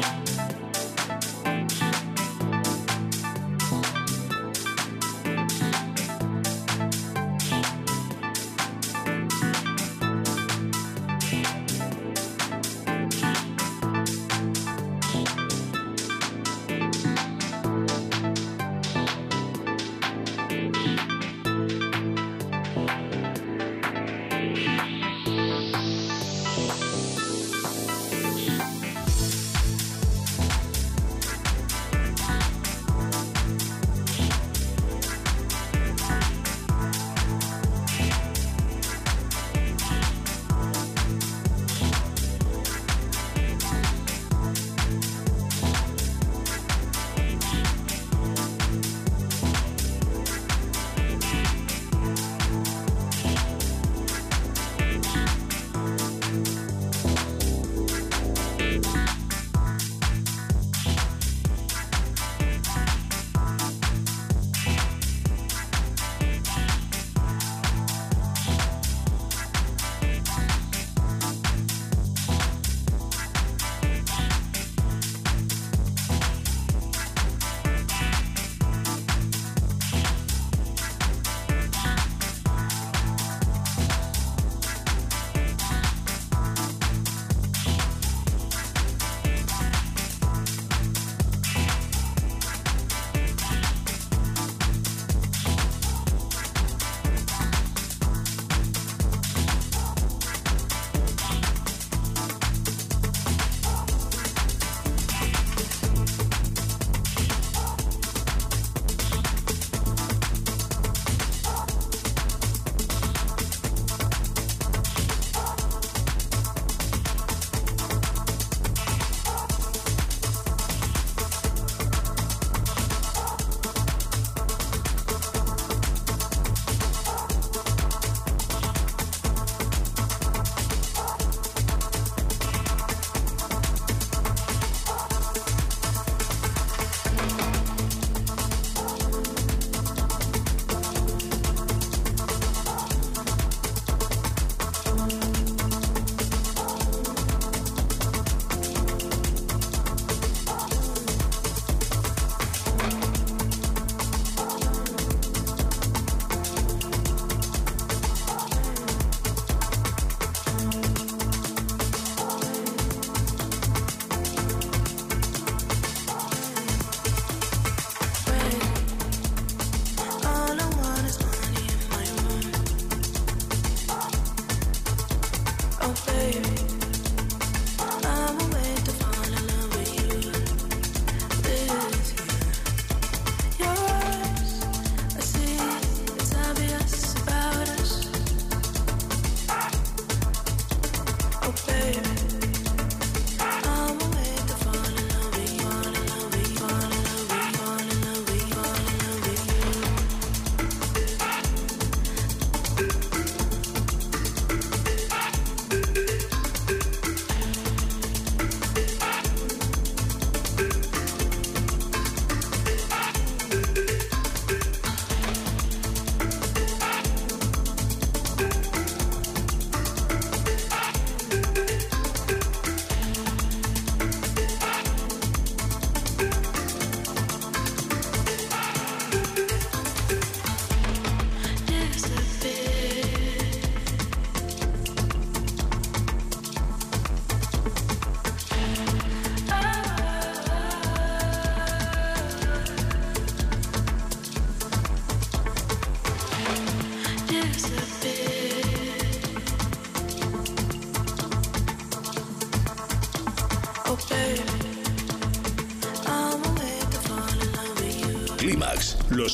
Bye.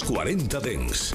40 Dens.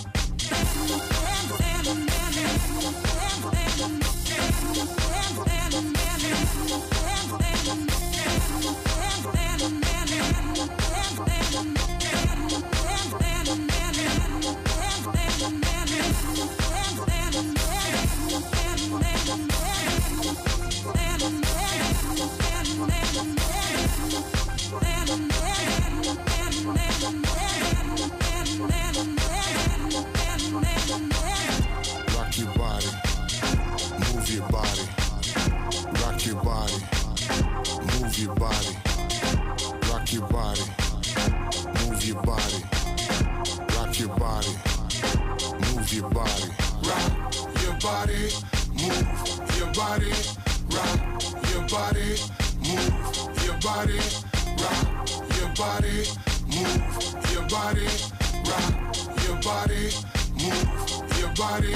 body, rock your body, move your body, rock your body, move your body, rock your body, move your body.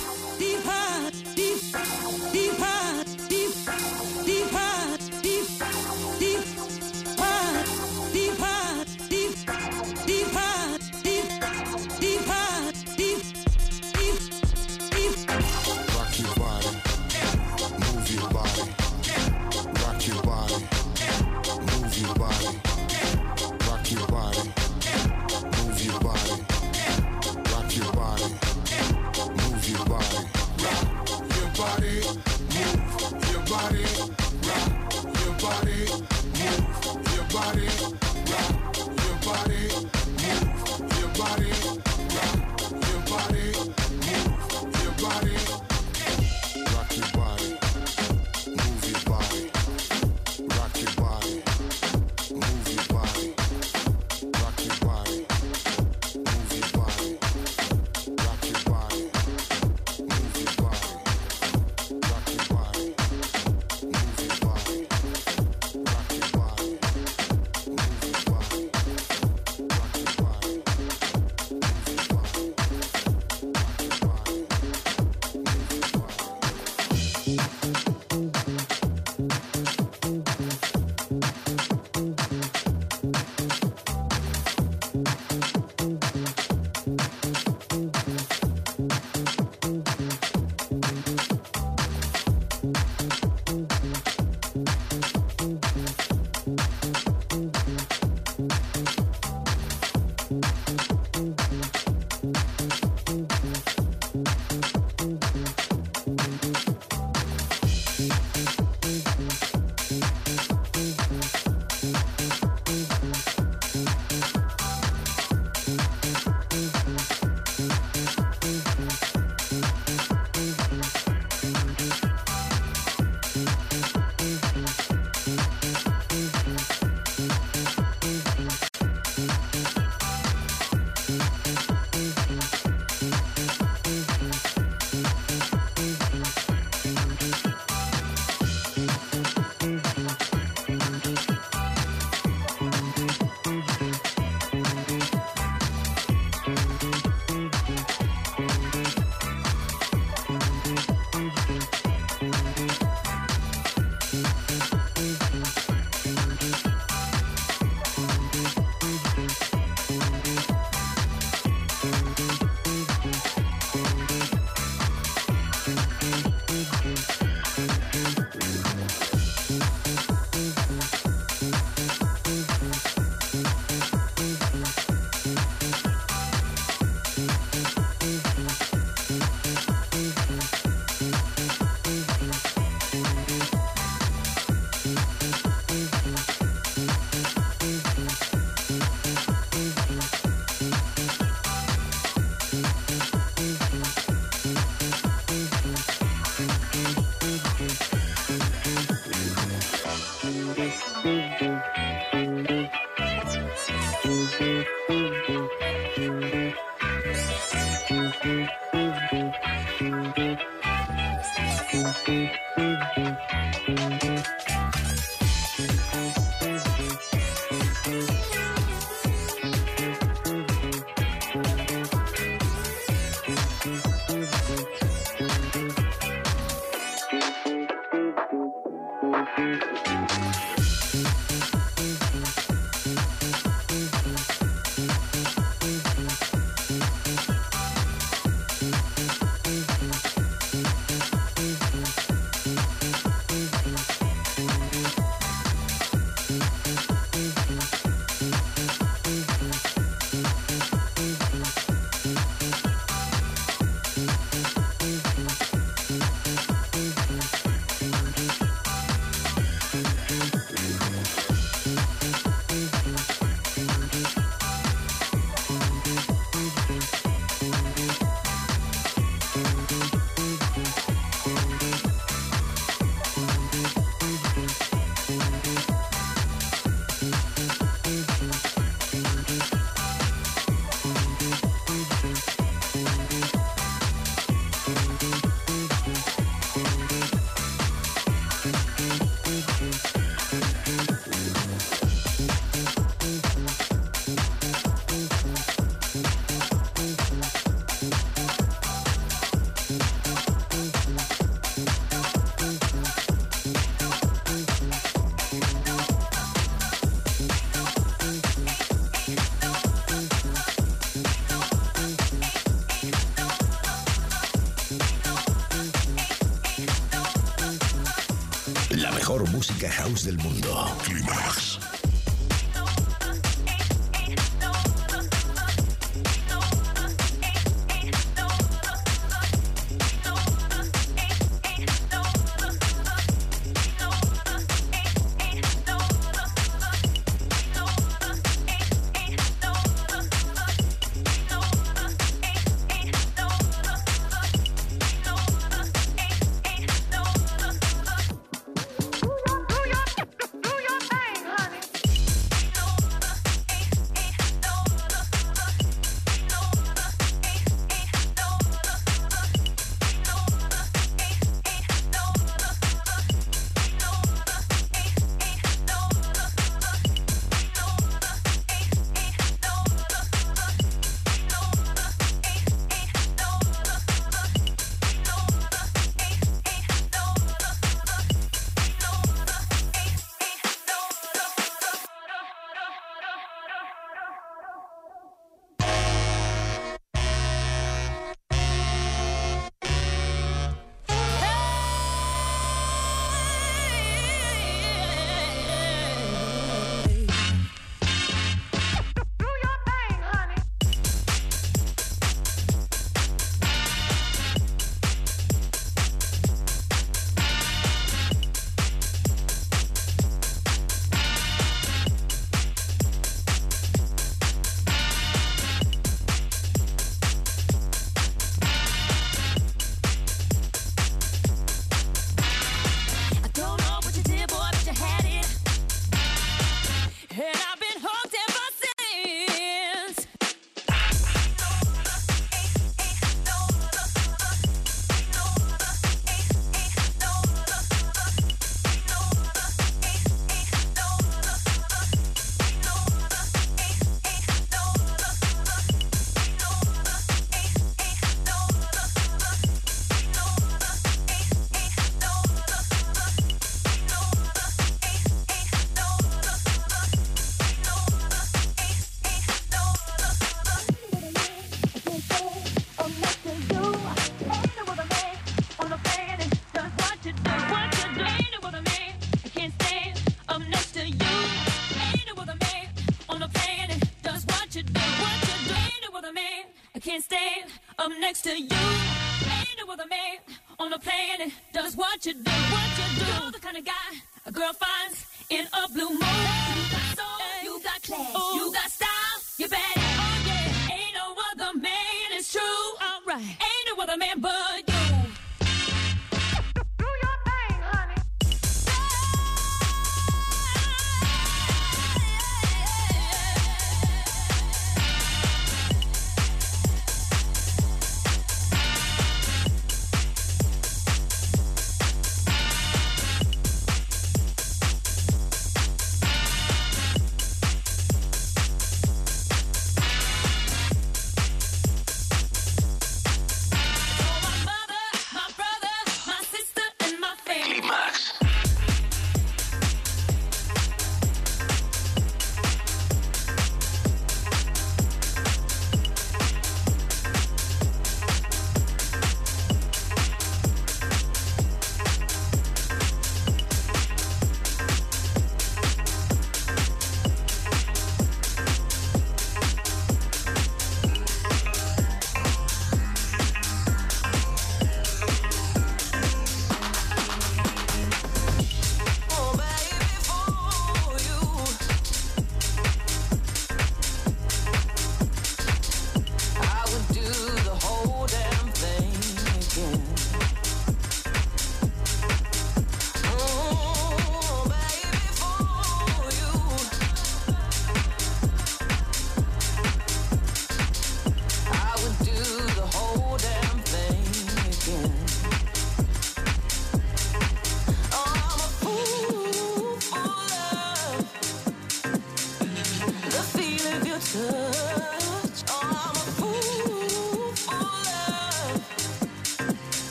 Del mundo.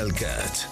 Canal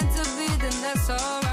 meant to be, then that's alright.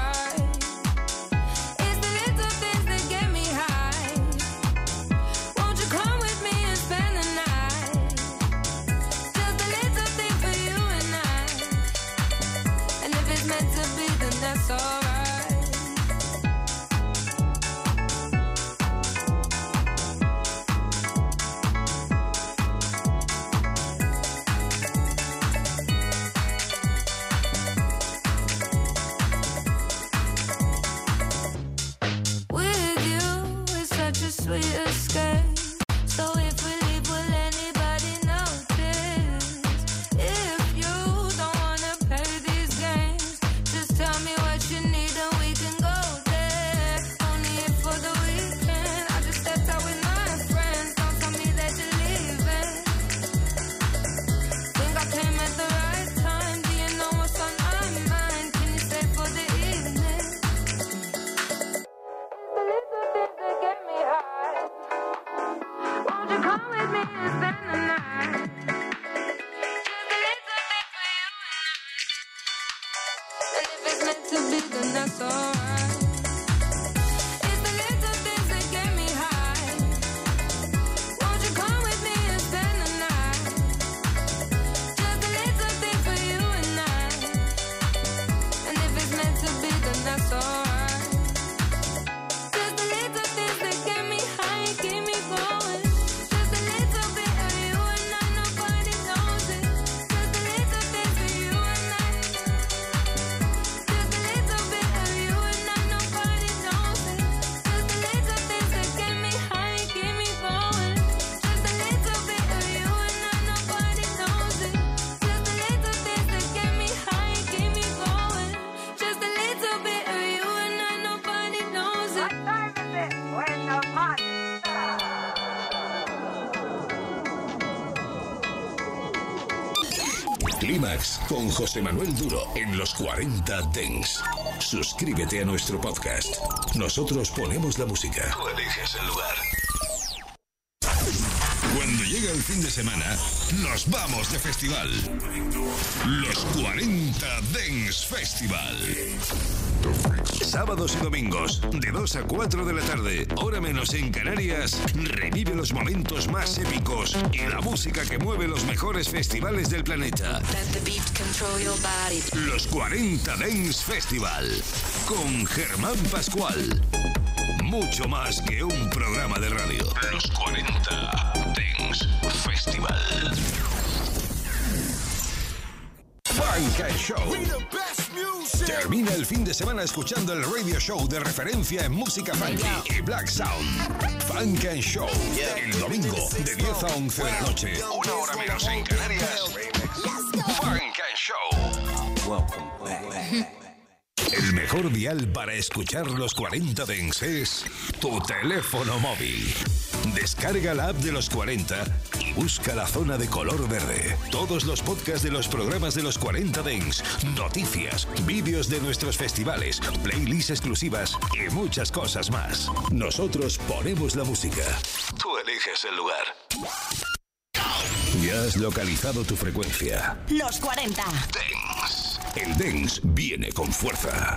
Con José Manuel Duro en los 40 Dens. Suscríbete a nuestro podcast. Nosotros ponemos la música. Tú eliges el lugar. Cuando llega el fin de semana, nos vamos de festival. Los 40 Dens Festival. Sábados y domingos, de 2 a 4 de la tarde, hora menos en Canarias, revive los momentos más épicos y la música que mueve los mejores festivales del planeta. Los 40 Dance Festival, con Germán Pascual. Mucho más que un programa de radio. Los 40 Dance Festival. Funk Show. Termina el fin de semana escuchando el radio show de referencia en música funky y black sound. Funk and Show. El domingo de 10 a 11 de la noche. Una hora menos en Canarias. Funk and Show. El mejor dial para escuchar los 40 Dens es tu teléfono móvil. Descarga la app de los 40 y busca la zona de color verde. Todos los podcasts de los programas de los 40 Dens, noticias, vídeos de nuestros festivales, playlists exclusivas y muchas cosas más. Nosotros ponemos la música. Tú eliges el lugar. Ya has localizado tu frecuencia. Los 40. Dens. El Dens viene con fuerza.